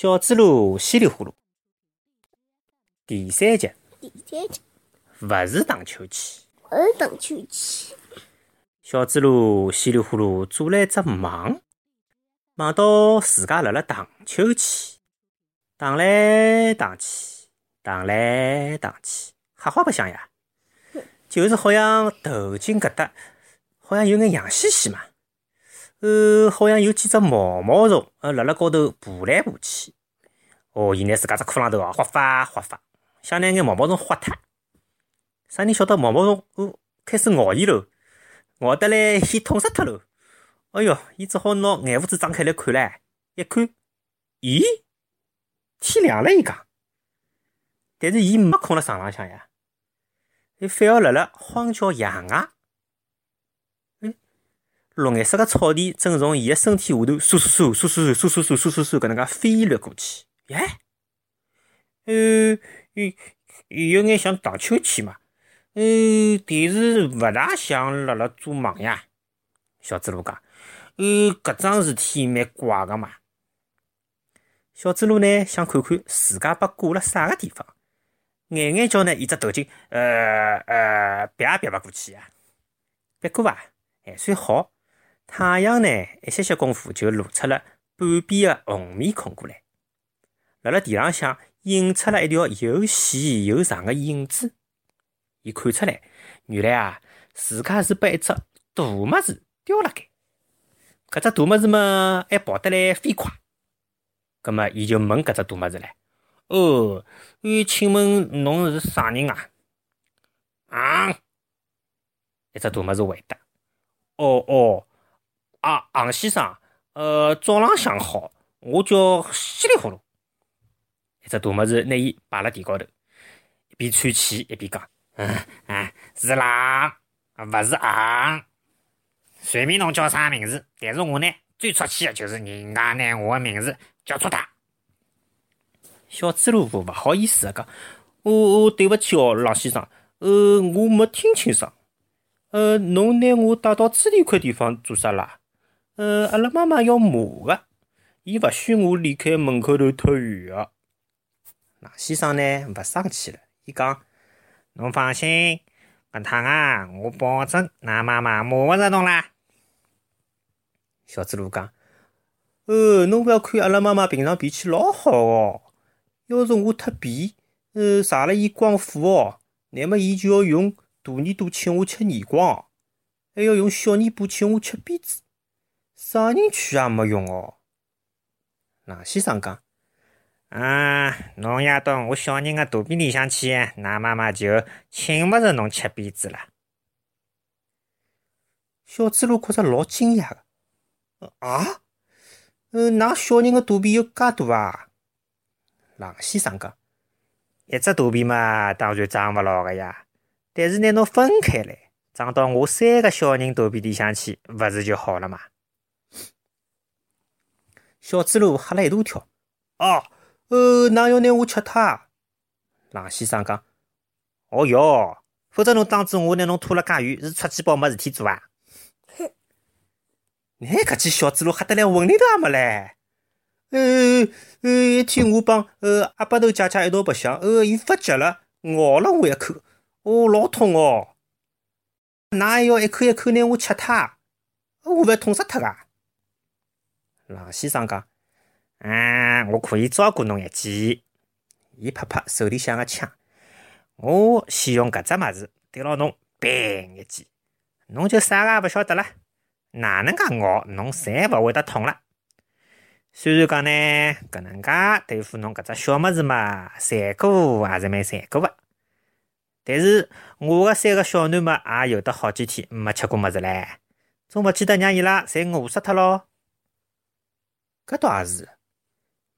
小猪猡稀里呼噜，第三集，第三集，勿是荡秋千。勿是荡秋千。小猪猡稀里呼噜做了一只梦，梦到自家辣辣荡秋千，荡来荡去，荡来荡去，瞎好白相呀！就是好像头颈搿搭，好像有眼痒兮兮嘛。呃，好像有几只毛毛虫，呃，辣辣高头爬来爬去。哦，伊拿自家只裤浪头啊，划发划发，想拿眼毛毛虫划脱。啥人晓得毛毛虫哦，开始咬伊喽，咬得来伊痛死脱喽。哎哟，伊只好拿眼珠子张开来看唻，一看，咦，天亮了，伊讲。但是伊没困辣床浪向呀，伊反而辣辣荒郊野外。绿颜色个草地正从伊个身体下头嗖嗖嗖嗖嗖嗖嗖嗖嗖嗖嗖嗖搿能介飞掠过去，耶！呃，有眼像荡秋千嘛，呃，但是勿大像辣辣做梦呀。小猪猡讲，呃，搿桩事体蛮怪个嘛。小猪猡呢想看看自家被挂辣啥个地方，眼眼叫呢伊只头颈，呃呃，别也别勿过去呀。别过伐，还算好。太阳呢，一歇歇功夫就露出了半边的红面孔过来，辣辣地浪向映出了一条又细又长的影子。伊看出来，原来啊，自家是被一只大么子叼辣盖。搿只大么子嘛，还跑得来飞快。葛末伊就问搿只大么子唻：“哦，呃，请问侬是啥人啊？”啊！一只大么子回答：“哦哦。”啊，昂先生，呃，早浪向好，我叫稀里呼噜。一只大么子拿伊摆辣地高头，一边喘气一边讲：“嗯嗯，是狼，勿是昂。随便侬叫啥名字，但是我呢，最出气的就是人家拿我的名字叫错他。”小猪猡勿好意思的讲：“哦哦，对勿起哦，狼先生，呃，我没听清爽。呃，侬拿我带到这里块地方做啥啦？”呃，阿拉妈妈要骂个，伊勿许我离开门口头太远个。那先生呢，勿生气了，伊讲：“侬放心，搿趟啊，我保证㑚妈妈骂勿着侬啦。”小猪猡讲：“呃，侬勿要看阿拉妈妈平常脾气老好哦，要是我太皮，呃，查了伊光火哦，乃末伊就要用大耳朵请我吃耳光，还要用小尾巴请我吃鞭子。”啥人去也没用哦。狼先生讲：“啊，侬要到我小人的肚皮里向去，㑚妈妈就请勿着侬吃鞭子了。”小猪猡觉着老惊讶个，啊，呃，㑚小人的肚皮有介大啊？狼先生讲：“一只肚皮嘛，当然装勿牢个呀。但是拿侬分开来，装到我三个小人肚皮里向去，勿是就好了嘛？”小猪猡吓了一大跳，哦，呃，哪要拿我吃脱？郎先生讲：“哦哟，否则侬当初我拿侬拖了介远，是出气包没事体做啊？”哼，你搿记小猪猡吓得连魂里头也没唻。呃呃，一天我帮呃阿巴头姐姐一道白相，呃，伊发急了，咬了我一口，哦，老痛哦。㑚还要一口一口拿我吃脱？我勿要痛死脱个。狼先生讲：“嗯，我可以照顾侬一记。”伊拍拍手里向个枪，我先用搿只物事对牢侬砰一记，侬就啥个也勿晓得了。哪能介咬，侬侪勿会得痛了。虽然讲呢，搿能介对付侬搿只小物事嘛，残酷也是蛮残酷个。但是我个三个小囡嘛，也有得好几天没吃过物事唻，总勿记得让伊拉侪饿死脱咯。搿倒也是，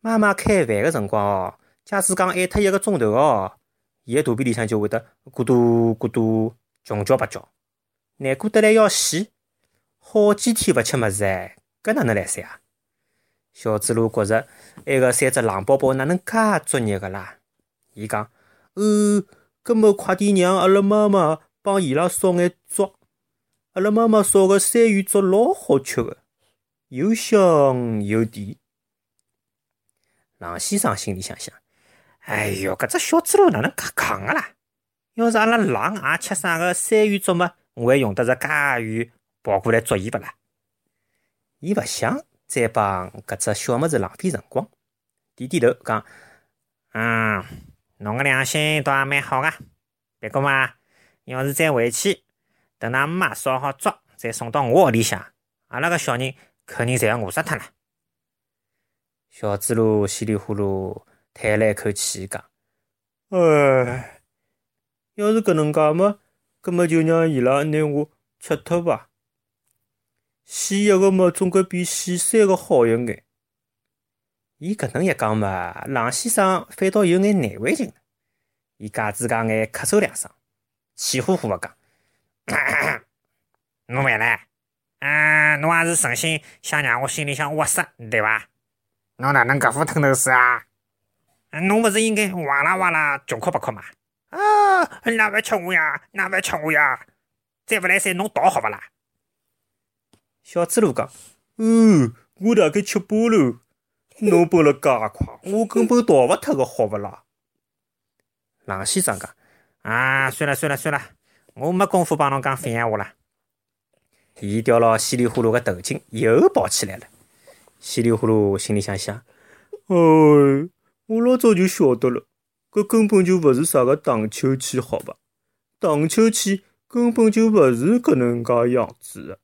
妈妈开饭个辰光哦，假使讲晚脱一个钟头哦，伊个肚皮里向就会得咕嘟咕嘟穷叫八叫，难过得来要死。好几天勿吃物事哎，搿哪能来三啊？小猪猡觉着埃个三只狼宝宝哪能介作孽个啦？伊讲，呃，搿么快点让阿拉妈妈帮伊拉烧眼粥，阿拉妈妈烧个山芋粥老好吃个。又香又甜，狼先生心里想想：“哎哟，搿只小猪猡哪能介戆个啦？要是阿拉狼也吃啥个山芋粥么，我还用得着介远跑过来捉伊勿啦？”伊勿想再帮搿只小么子浪费辰光，点点头讲：“嗯，侬个良心倒也蛮好个。别过嘛，要是再回去，等㑚妈烧好粥，再送到我屋里向，阿拉个小人肯定侪要饿死脱了。”小猪猡稀里呼噜叹了一口气，讲：“哎，要是搿能介么，搿么就让伊拉拿我吃脱伐？死一个么，总归比死三个好一眼。”伊搿能一讲嘛，狼先生反倒有眼难为情了。伊架子家眼咳嗽两声，气呼呼个讲：“ 侬完了，嗯，侬还是诚心想让我心里向窝塞，对伐？”侬哪能搿副吞头水啊？侬勿是应该哇啦哇啦穷哭不哭嘛？啊，哪勿吃我呀？哪勿吃我呀？再勿来三，侬逃好勿啦？小猪猡讲：“哦，我大概吃饱了。侬奔了介快，我根本逃勿脱个，好勿啦？”狼先生讲：“啊，算了算了算了，我没工夫帮侬讲废闲话了。”伊掉了稀里呼噜个头巾，又跑起来了。稀里呼噜，心里想想，哎，我老早就晓得了，搿根本就勿是啥个荡秋千，好伐？荡秋千根本就勿是搿能介样子的。